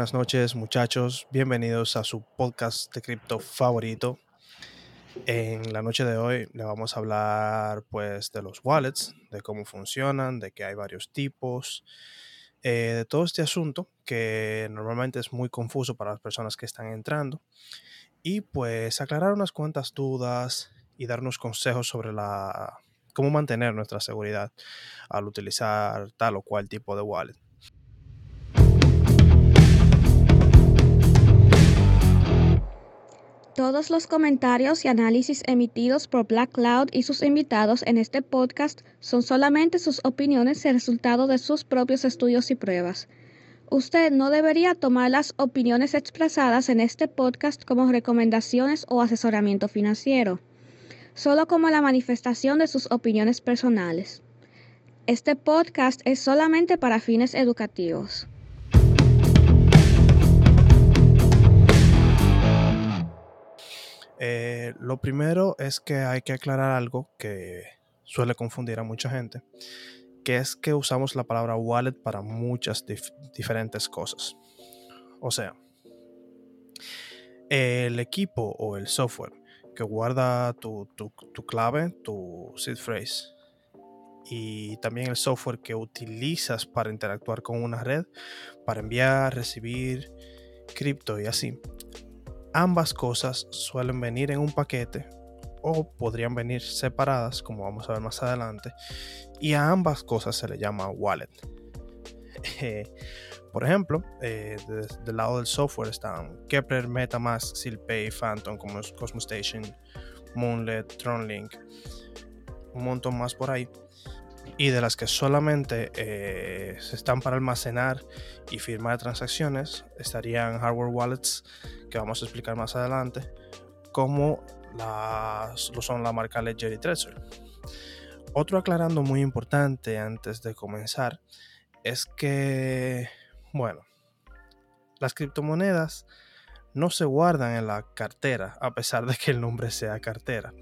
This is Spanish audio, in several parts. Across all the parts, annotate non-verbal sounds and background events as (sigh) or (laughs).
buenas noches muchachos, bienvenidos a su podcast de cripto favorito. En la noche de hoy le vamos a hablar pues de los wallets, de cómo funcionan, de que hay varios tipos, eh, de todo este asunto que normalmente es muy confuso para las personas que están entrando y pues aclarar unas cuantas dudas y darnos consejos sobre la cómo mantener nuestra seguridad al utilizar tal o cual tipo de wallet. Todos los comentarios y análisis emitidos por Black Cloud y sus invitados en este podcast son solamente sus opiniones y resultado de sus propios estudios y pruebas. Usted no debería tomar las opiniones expresadas en este podcast como recomendaciones o asesoramiento financiero, solo como la manifestación de sus opiniones personales. Este podcast es solamente para fines educativos. Eh, lo primero es que hay que aclarar algo que suele confundir a mucha gente, que es que usamos la palabra wallet para muchas diferentes cosas. O sea, el equipo o el software que guarda tu, tu clave, tu seed phrase, y también el software que utilizas para interactuar con una red, para enviar, recibir cripto y así, Ambas cosas suelen venir en un paquete o podrían venir separadas, como vamos a ver más adelante, y a ambas cosas se le llama wallet. (laughs) Eh, por ejemplo, eh, del lado del software están Kepler, Metamask, Silpay, Phantom, Cosmos Station, Moonlet, Tronlink, un montón más por ahí. Y de las que solamente eh, se están para almacenar y firmar transacciones, estarían hardware wallets que vamos a explicar más adelante, como lo son la marca Ledger y Trezor. Otro aclarando muy importante antes de comenzar es que, bueno, las criptomonedas no se guardan en la cartera, a pesar de que el nombre sea cartera.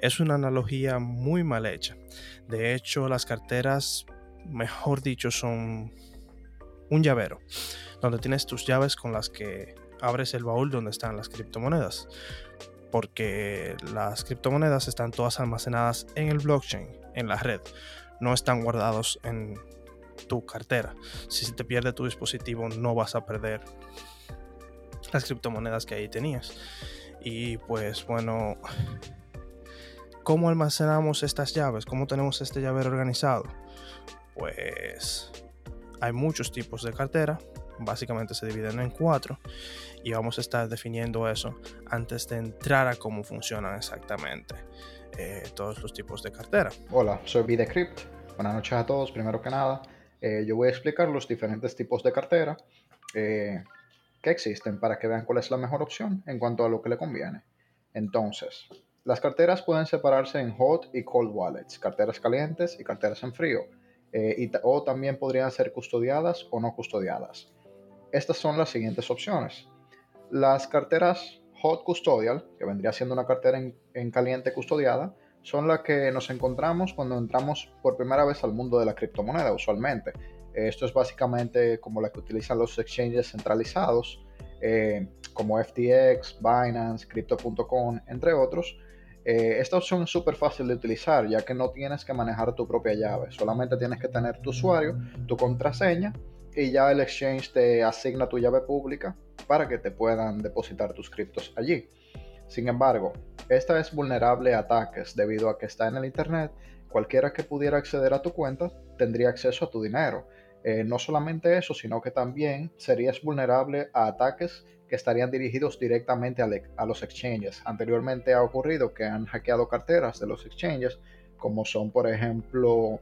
Es una analogía muy mal hecha. De hecho, las carteras, mejor dicho, son un llavero, donde tienes tus llaves con las que abres el baúl donde están las criptomonedas. Porque las criptomonedas están todas almacenadas en el blockchain, en la red. No están guardados en tu cartera. Si se te pierde tu dispositivo, no vas a perder las criptomonedas que ahí tenías. Y pues bueno, ¿cómo almacenamos estas llaves? ¿Cómo tenemos este llavero organizado? Pues hay muchos tipos de cartera. Básicamente se dividen en cuatro y vamos a estar definiendo eso antes de entrar a cómo funcionan exactamente eh, todos los tipos de cartera. Hola, soy Videcrypt. Buenas noches a todos. Primero que nada, eh, yo voy a explicar los diferentes tipos de cartera eh, que existen para que vean cuál es la mejor opción en cuanto a lo que le conviene. Entonces, las carteras pueden separarse en hot y cold wallets, carteras calientes y carteras en frío, y o también podrían ser custodiadas o no custodiadas. Estas son las siguientes opciones. Las carteras Hot Custodial, que vendría siendo una cartera en, caliente custodiada, son las que nos encontramos cuando entramos por primera vez al mundo de la criptomoneda, usualmente. Esto es básicamente como la que utilizan los exchanges centralizados, eh, como FTX, Binance, Crypto.com, entre otros. Eh, esta opción es súper fácil de utilizar, ya que no tienes que manejar tu propia llave, solamente tienes que tener tu usuario, tu contraseña y ya el exchange te asigna tu llave pública para que te puedan depositar tus criptos allí. Sin embargo, esta es vulnerable a ataques debido a que está en el Internet. Cualquiera que pudiera acceder a tu cuenta tendría acceso a tu dinero. Eh, no solamente eso, sino que también serías vulnerable a ataques que estarían dirigidos directamente a, los exchanges. Anteriormente ha ocurrido que han hackeado carteras de los exchanges, como son por ejemplo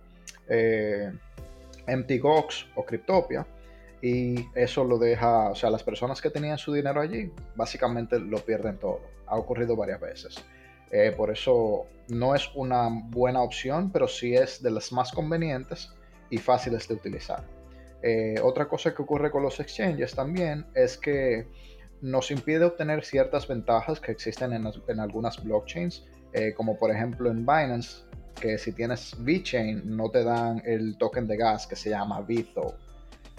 eh, MTGOX o Cryptopia. Y eso lo deja, o sea, las personas que tenían su dinero allí, básicamente lo pierden todo. Ha ocurrido varias veces. Eh, por eso no es una buena opción, pero sí es de las más convenientes y fáciles de utilizar. Eh, otra cosa que ocurre con los exchanges también es que nos impide obtener ciertas ventajas que existen en, algunas blockchains, eh, como por ejemplo en Binance que si tienes VeChain no te dan el token de gas que se llama VTHO.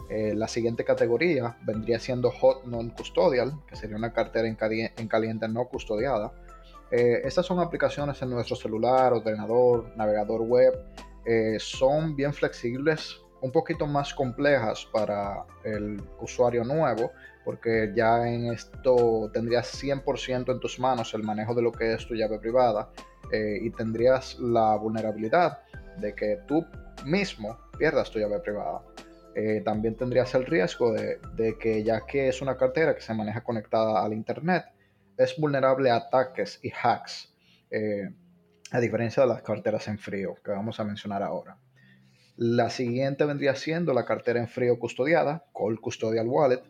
Eh, la siguiente categoría vendría siendo Hot Non-Custodial, que sería una cartera en, caliente no custodiada. Eh, estas son aplicaciones en nuestro celular, ordenador, navegador web. Eh, son bien flexibles, un poquito más complejas para el usuario nuevo, porque ya en esto tendrías 100% en tus manos el manejo de lo que es tu llave privada y tendrías la vulnerabilidad de que tú mismo pierdas tu llave privada. Eh, también tendrías el riesgo de, que ya que es una cartera que se maneja conectada al Internet, es vulnerable a ataques y hacks, eh, a diferencia de las carteras en frío que vamos a mencionar ahora. La siguiente vendría siendo la cartera en frío custodiada, Cold Custodial Wallet.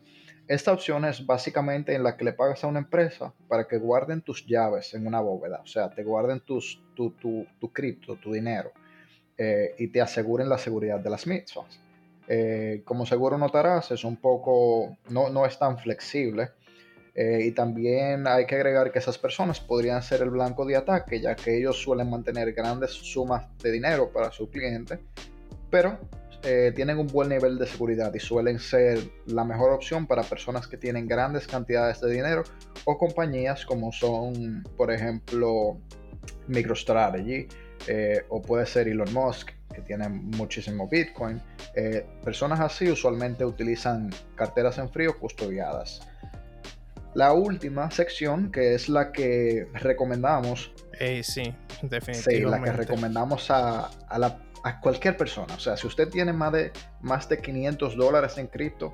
Esta opción es básicamente en la que le pagas a una empresa para que guarden tus llaves en una bóveda, o sea, te guarden tus, tu, tu, tu cripto, tu dinero, eh, y te aseguren la seguridad de las mismas. Eh, como seguro notarás, es un poco, no, no es tan flexible. Eh, y también hay que agregar que esas personas podrían ser el blanco de ataque, ya que ellos suelen mantener grandes sumas de dinero para su cliente, pero eh, tienen un buen nivel de seguridad y suelen ser la mejor opción para personas que tienen grandes cantidades de dinero o compañías como son, por ejemplo, MicroStrategy o puede ser Elon Musk que tienen muchísimo Bitcoin. Eh, personas así usualmente utilizan carteras en frío custodiadas. La última sección, que es la que recomendamos. sí, definitivamente. Sí, la que recomendamos a, a, cualquier persona. O sea, si usted tiene más de, más de 500 dólares en cripto,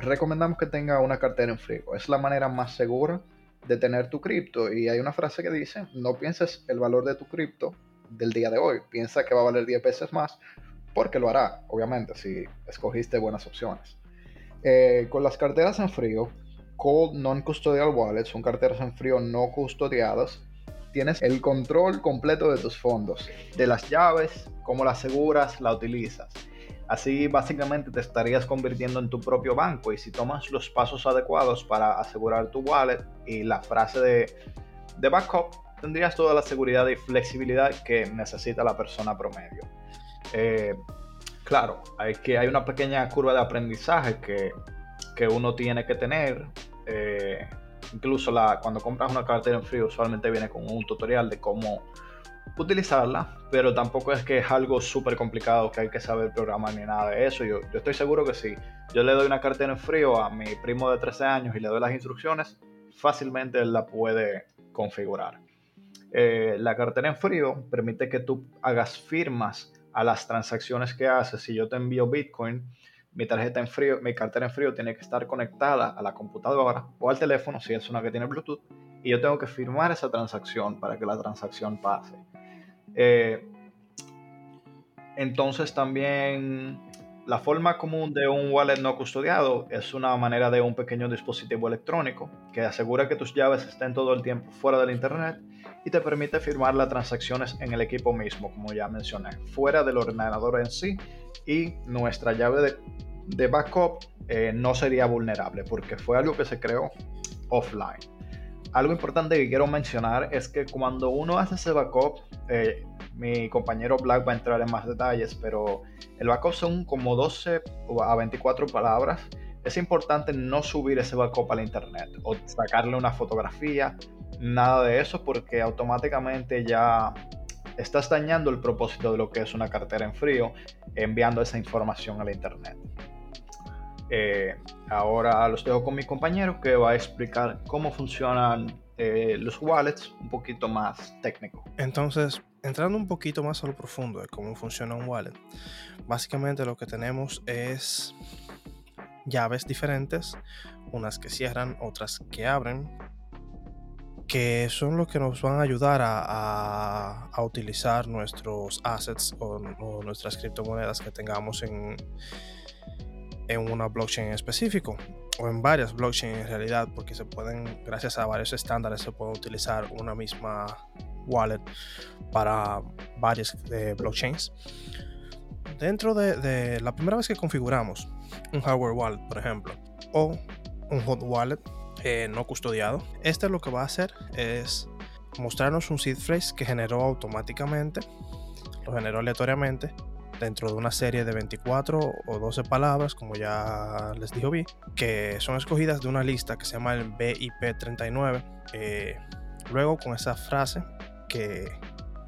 recomendamos que tenga una cartera en frío. Es la manera más segura de tener tu cripto. Y hay una frase que dice, no pienses el valor de tu cripto del día de hoy. Piensa que va a valer 10 veces más, porque lo hará, obviamente, si escogiste buenas opciones. Eh, con las carteras en frío, Cold Non-Custodial Wallets, son carteras en frío no custodiadas, tienes el control completo de tus fondos, de las llaves, cómo las aseguras, la utilizas. Así básicamente te estarías convirtiendo en tu propio banco y si tomas los pasos adecuados para asegurar tu wallet y la frase de, de backup, tendrías toda la seguridad y flexibilidad que necesita la persona promedio. Eh, claro, hay, que, hay una pequeña curva de aprendizaje que, uno tiene que tener. Eh, incluso la, cuando compras una cartera en frío, usualmente viene con un tutorial de cómo utilizarla, pero tampoco es que es algo súper complicado que hay que saber programar ni nada de eso. Yo, yo estoy seguro que si yo le doy una cartera en frío a mi primo de 13 años y le doy las instrucciones, fácilmente él la puede configurar. Eh, la cartera en frío permite que tú hagas firmas a las transacciones que haces. Si yo te envío Bitcoin, mi tarjeta en frío, mi cartera en frío tiene que estar conectada a la computadora o al teléfono si es una que tiene Bluetooth y yo tengo que firmar esa transacción para que la transacción pase. Eh, entonces también la forma común de un wallet no custodiado es una manera de un pequeño dispositivo electrónico que asegura que tus llaves estén todo el tiempo fuera del internet y te permite firmar las transacciones en el equipo mismo, como ya mencioné, fuera del ordenador en sí y nuestra llave de, backup eh, no sería vulnerable porque fue algo que se creó offline. Algo importante que quiero mencionar es que cuando uno hace ese backup, eh, mi compañero Black va a entrar en más detalles, pero el backup son como 12 a 24 palabras. Es importante no subir ese backup al internet o sacarle una fotografía nada de eso porque automáticamente ya estás dañando el propósito de lo que es una cartera en frío enviando esa información a internet. Eh, ahora los dejo con mi compañero que va a explicar cómo funcionan eh, los wallets un poquito más técnico. Entonces, entrando un poquito más a lo profundo de cómo funciona un wallet, básicamente lo que tenemos es llaves diferentes, unas que cierran, otras que abren, que son los que nos van a ayudar a, utilizar nuestros assets o, nuestras criptomonedas que tengamos en, en una blockchain en específico o en varias blockchains en realidad porque se pueden gracias a varios estándares se puede utilizar una misma wallet para varias eh, blockchains dentro de, la primera vez que configuramos un hardware wallet por ejemplo o un hot wallet eh, no custodiado. Este lo que va a hacer es mostrarnos un seed phrase que generó automáticamente, lo generó aleatoriamente, dentro de una serie de 24 o 12 palabras, como ya les dijo Vi, que son escogidas de una lista que se llama el BIP39. Eh, luego, con esa frase que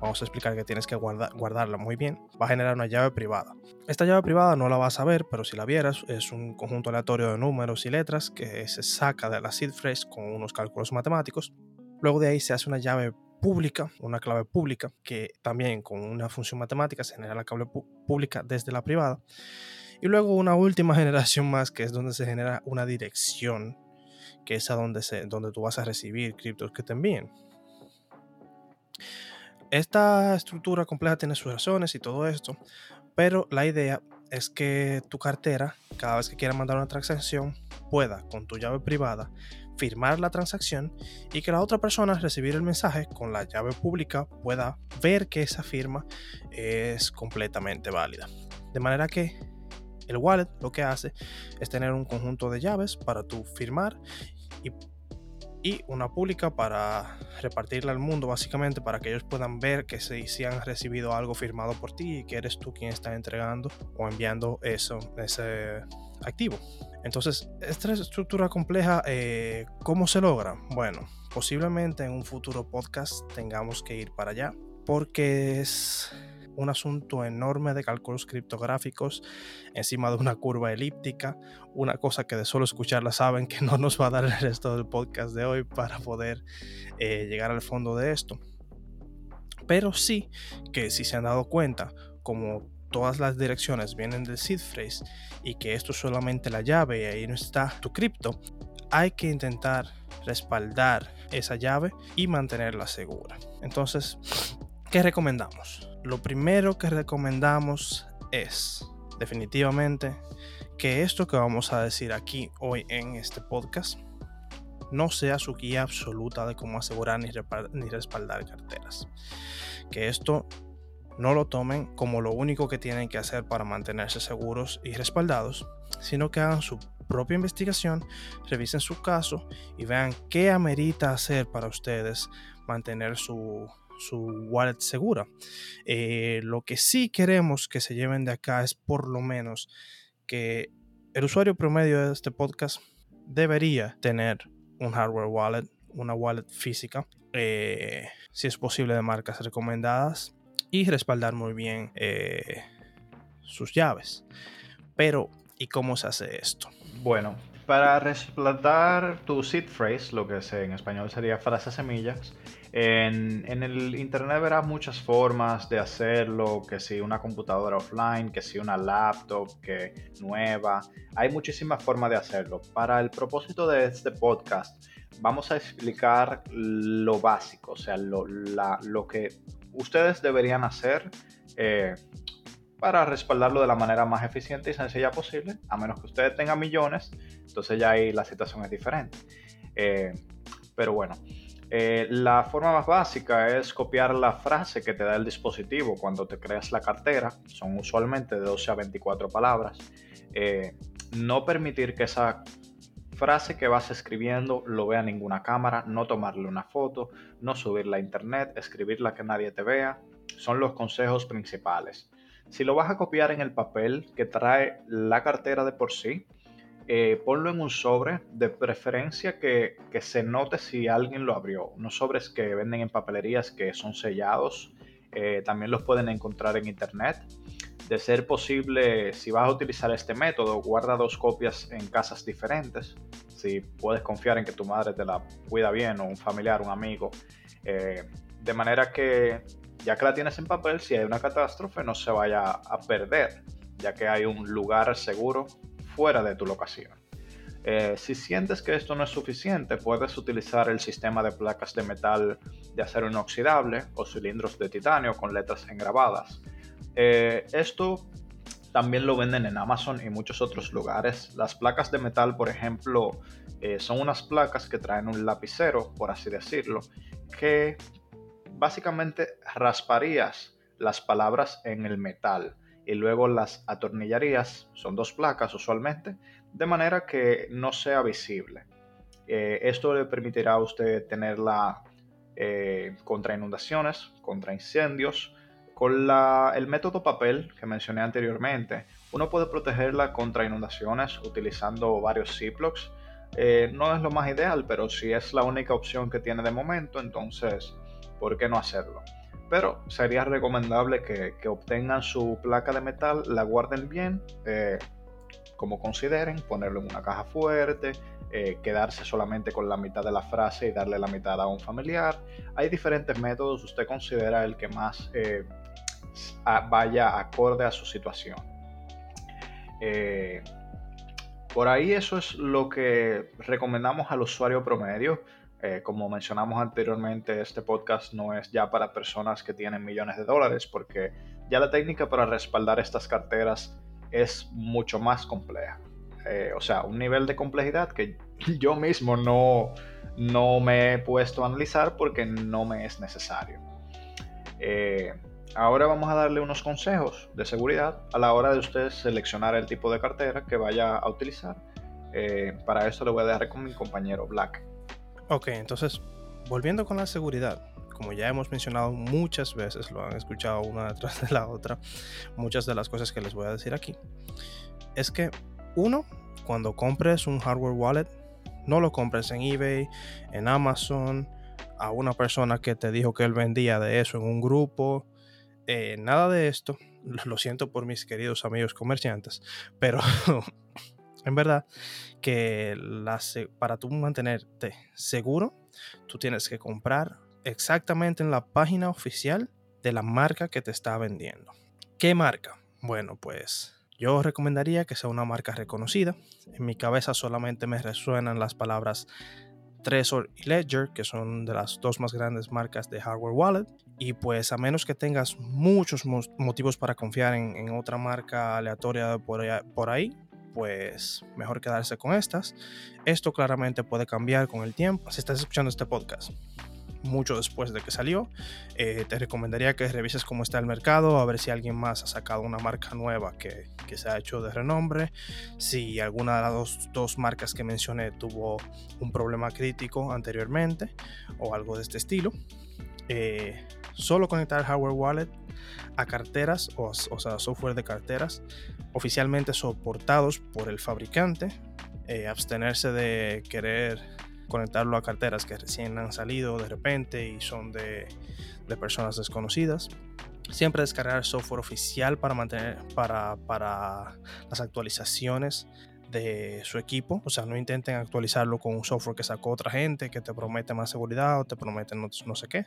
vamos a explicar que tienes que guardarla muy bien, va a generar una llave privada. Esta llave privada no la vas a ver, pero si la vieras, es un conjunto aleatorio de números y letras que se saca de la seed phrase con unos cálculos matemáticos. Luego de ahí se hace una llave pública, una clave pública, que también con una función matemática se genera la clave pública desde la privada. Y luego una última (laughs) generación más, que es donde se genera una dirección, que es a donde, se, donde tú vas a recibir criptos que te envíen. Esta estructura compleja tiene sus razones y todo esto, pero la idea es que tu cartera, cada vez que quieras mandar una transacción, pueda con tu llave privada firmar la transacción y que la otra persona recibir el mensaje con la llave pública pueda ver que esa firma es completamente válida. De manera que el wallet lo que hace es tener un conjunto de llaves para tu firmar y y una pública para repartirla al mundo, básicamente para que ellos puedan ver que si, han recibido algo firmado por ti y que eres tú quien está entregando o enviando eso, ese activo. Entonces, esta estructura compleja, eh, ¿cómo se logra? Bueno, posiblemente en un futuro podcast tengamos que ir para allá, porque es un asunto enorme de cálculos criptográficos encima de una curva elíptica, una cosa que de solo escucharla saben que no nos va a dar el resto del podcast de hoy para poder eh, llegar al fondo de esto. Pero sí que si se han dado cuenta, como todas las direcciones vienen del seed phrase y que esto es solamente la llave y ahí no está tu cripto, hay que intentar respaldar esa llave y mantenerla segura. Entonces, ¿qué recomendamos? Lo primero que recomendamos es definitivamente que esto que vamos a decir aquí hoy en este podcast no sea su guía absoluta de cómo asegurar ni, respaldar carteras. Que esto no lo tomen como lo único que tienen que hacer para mantenerse seguros y respaldados, sino que hagan su propia investigación, revisen su caso y vean qué amerita hacer para ustedes mantener su su wallet segura. Eh, lo que sí queremos que se lleven de acá es por lo menos que el usuario promedio de este podcast debería tener un hardware wallet, una wallet física, eh, si es posible de marcas recomendadas y respaldar muy bien eh, sus llaves. Pero, ¿y cómo se hace esto? Bueno, para respaldar tu seed phrase, lo que en español sería frase semillas, en, el internet verás muchas formas de hacerlo, que si una computadora offline, que si una laptop que nueva, hay muchísimas formas de hacerlo. Para el propósito de este podcast, vamos a explicar lo básico, o sea, lo, lo que ustedes deberían hacer eh, para respaldarlo de la manera más eficiente y sencilla posible, a menos que ustedes tengan millones, entonces ya ahí la situación es diferente. Eh, pero bueno, eh, la forma más básica es copiar la frase que te da el dispositivo cuando te creas la cartera. Son usualmente de 12 a 24 palabras. Eh, no permitir que esa frase que vas escribiendo lo vea ninguna cámara, no tomarle una foto, no subirla a internet, escribirla que nadie te vea. Son los consejos principales. Si lo vas a copiar en el papel que trae la cartera de por sí, eh, ponlo en un sobre, de preferencia que, se note si alguien lo abrió. Unos sobres que venden en papelerías que son sellados, eh, también los pueden encontrar en internet. De ser posible, si vas a utilizar este método, guarda dos copias en casas diferentes. Si puedes confiar en que tu madre te la cuida bien o un familiar, un amigo. Eh, de manera que, ya que la tienes en papel, si hay una catástrofe no se vaya a perder, ya que hay un lugar seguro fuera de tu locación. Eh, si sientes que esto no es suficiente, puedes utilizar el sistema de placas de metal de acero inoxidable o cilindros de titanio con letras engrabadas. Eh, esto también lo venden en Amazon y muchos otros lugares. Las placas de metal, por ejemplo, eh, son unas placas que traen un lapicero, por así decirlo, que básicamente rasparías las palabras en el metal y luego las atornillarías, son dos placas usualmente, de manera que no sea visible. Eh, esto le permitirá a usted tenerla eh, contra inundaciones, contra incendios, Con el método papel que mencioné anteriormente, uno puede protegerla contra inundaciones utilizando varios Ziplocs. Eh, no es lo más ideal, pero si es la única opción que tiene de momento, entonces, ¿por qué no hacerlo? Pero sería recomendable que, obtengan su placa de metal, la guarden bien, eh, como consideren, ponerlo en una caja fuerte, eh, quedarse solamente con la mitad de la frase y darle la mitad a un familiar. Hay diferentes métodos, usted considera el que más eh, vaya acorde a su situación. Por ahí eso es lo que recomendamos al usuario promedio. Como mencionamos anteriormente, este podcast no es ya para personas que tienen millones de dólares porque ya la técnica para respaldar estas carteras es mucho más compleja. Eh, o sea, un nivel de complejidad que (laughs) yo mismo no, no me he puesto a analizar porque no me es necesario. Eh, ahora vamos a darle unos consejos de seguridad a la hora de usted seleccionar el tipo de cartera que vaya a utilizar. Eh, para esto le voy a dejar con mi compañero Black. Ok, entonces, volviendo con la seguridad, como ya hemos mencionado muchas veces, lo han escuchado una (laughs) detrás de la otra, muchas de las cosas que les voy a decir aquí, es que uno, cuando compres un hardware wallet, no lo compres en eBay, en Amazon, a una persona que te dijo que él vendía de eso en un grupo. Eh, nada de esto. (laughs) Lo siento por mis queridos amigos comerciantes, pero (laughs) en verdad que para tú mantenerte seguro, tú tienes que comprar exactamente en la página oficial de la marca que te está vendiendo. ¿Qué marca? Bueno, pues yo recomendaría que sea una marca reconocida. En mi cabeza solamente me resuenan las palabras Trezor y Ledger, que son de las dos más grandes marcas de hardware wallet. Y pues a menos que tengas muchos motivos para confiar en, otra marca aleatoria por ahí, pues mejor quedarse con estas. Esto claramente puede cambiar con el tiempo si estás escuchando este podcast mucho después de que salió. Eh, te recomendaría que revises cómo está el mercado, a ver si alguien más ha sacado una marca nueva que, que se ha hecho de renombre, si alguna de las dos, marcas que mencioné tuvo un problema crítico anteriormente o algo de este estilo. Eh, solo conectar el hardware wallet a carteras, o, o, sea, software de carteras oficialmente soportados por el fabricante. Eh, abstenerse de querer conectarlo a carteras que recién han salido de repente y son de, de personas desconocidas. Siempre descargar software oficial para mantener para, para las actualizaciones de su equipo. O sea, no intenten actualizarlo con un software que sacó otra gente, que te promete más seguridad o te promete no, no, sé qué.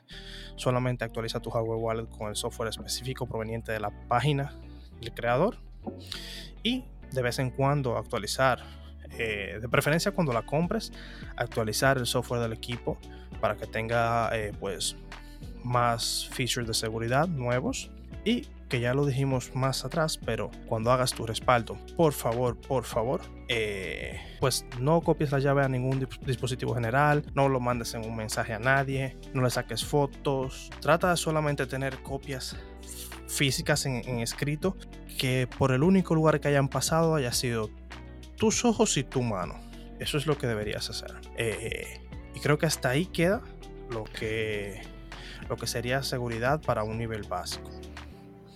Solamente actualiza tu hardware wallet con el software específico proveniente de la página del creador. Y de vez en cuando actualizar eh, de preferencia cuando la compres, actualizar el software del equipo para que tenga eh, pues más features de seguridad nuevos y que ya lo dijimos más atrás, pero cuando hagas tu respaldo, por favor, por favor, eh, pues no copies la llave a ningún dispositivo general, no lo mandes en un mensaje a nadie, no le saques fotos, trata de solamente tener copias físicas en, en escrito que por el único lugar que hayan pasado haya sido tus ojos y tu mano. Eso es lo que deberías hacer. Eh, y creo que hasta ahí queda lo que, lo que sería seguridad para un nivel básico.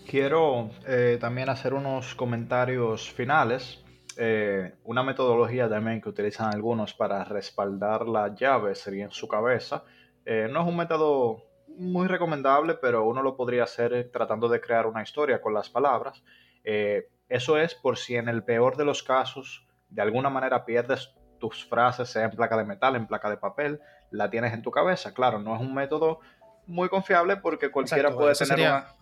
Quiero eh, también hacer unos comentarios finales. Eh, una metodología también que utilizan algunos para respaldar la llave sería en su cabeza. no es un método muy recomendable, pero uno lo podría hacer tratando de crear una historia con las palabras. eso es por si en el peor de los casos de alguna manera pierdes tus frases, sea en placa de metal, en placa de papel, la tienes en tu cabeza. Claro, no es un método muy confiable porque cualquiera puede tener una...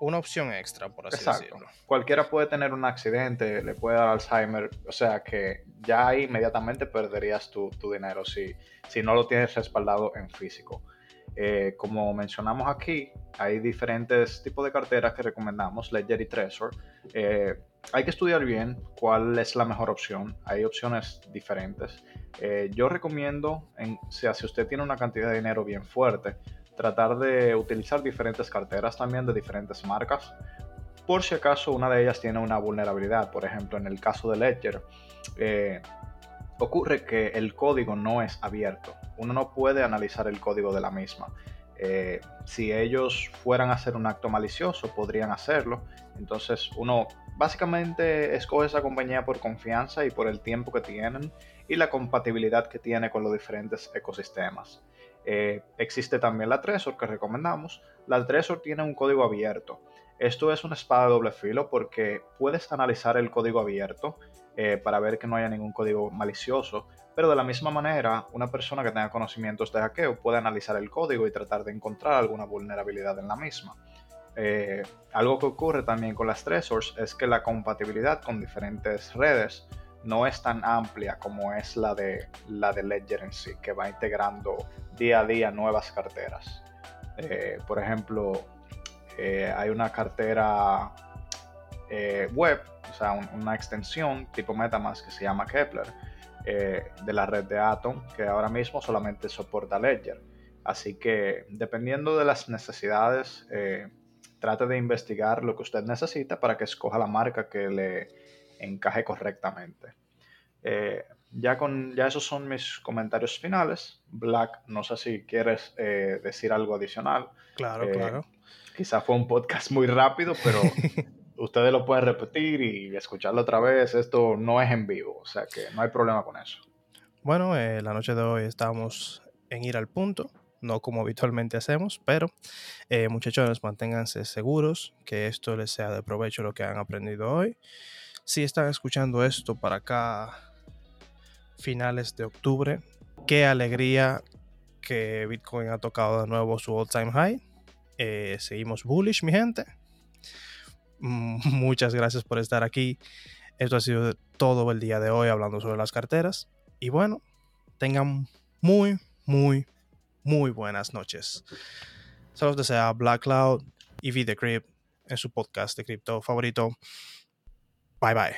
una... opción extra, por así decirlo. Cualquiera puede tener un accidente, le puede dar Alzheimer, o sea que ya ahí inmediatamente perderías tu, dinero si, si no lo tienes respaldado en físico. Eh, como mencionamos aquí, hay diferentes tipos de carteras que recomendamos, Ledger y Trezor. Eh, hay que estudiar bien cuál es la mejor opción. Hay opciones diferentes. Eh, yo recomiendo, en, sea, si usted tiene una cantidad de dinero bien fuerte, tratar de utilizar diferentes carteras también de diferentes marcas. Por si acaso una de ellas tiene una vulnerabilidad. Por ejemplo, en el caso de Ledger, ocurre que el código no es abierto. Uno no puede analizar el código de la misma. Eh, si ellos fueran a hacer un acto malicioso, podrían hacerlo. Entonces uno básicamente escoge esa compañía por confianza y por el tiempo que tienen y la compatibilidad que tiene con los diferentes ecosistemas. Eh, existe también la Trezor que recomendamos. La Trezor tiene un código abierto. Esto es una espada de doble filo porque puedes analizar el código abierto eh, para ver que no haya ningún código malicioso, pero de la misma manera, una persona que tenga conocimientos de hackeo puede analizar el código y tratar de encontrar alguna vulnerabilidad en la misma. Eh, algo que ocurre también con las Trezors es que la compatibilidad con diferentes redes no es tan amplia como es la de, la de Ledger en sí, que va integrando día a día nuevas carteras. Eh, por ejemplo, eh, hay una cartera web, o sea, una extensión tipo MetaMask que se llama Kepler, de la red de Atom, que ahora mismo solamente soporta Ledger. Así que dependiendo de las necesidades, trate de investigar lo que usted necesita para que escoja la marca que le encaje correctamente. Eh, ya, con, ya esos son mis comentarios finales. Black, no sé si quieres eh, decir algo adicional. Claro, eh, claro. Quizá fue un podcast muy rápido, pero (laughs) ustedes lo pueden repetir y escucharlo otra vez. Esto no es en vivo, o sea que no hay problema con eso. Bueno, la noche de hoy estamos en ir al punto no como habitualmente hacemos, pero eh, muchachones, manténganse seguros, que esto les sea de provecho lo que han aprendido hoy. Si están escuchando esto para acá, finales de octubre, qué alegría que Bitcoin ha tocado de nuevo su all time high. Eh, seguimos bullish, mi gente. Mm, (laughs) muchas gracias por estar aquí. Esto ha sido todo el día de hoy hablando sobre las carteras. Y bueno, tengan muy, muy, muy buenas noches. Saludos desea Black Cloud y V The Crypt en su podcast de cripto favorito. Bye bye.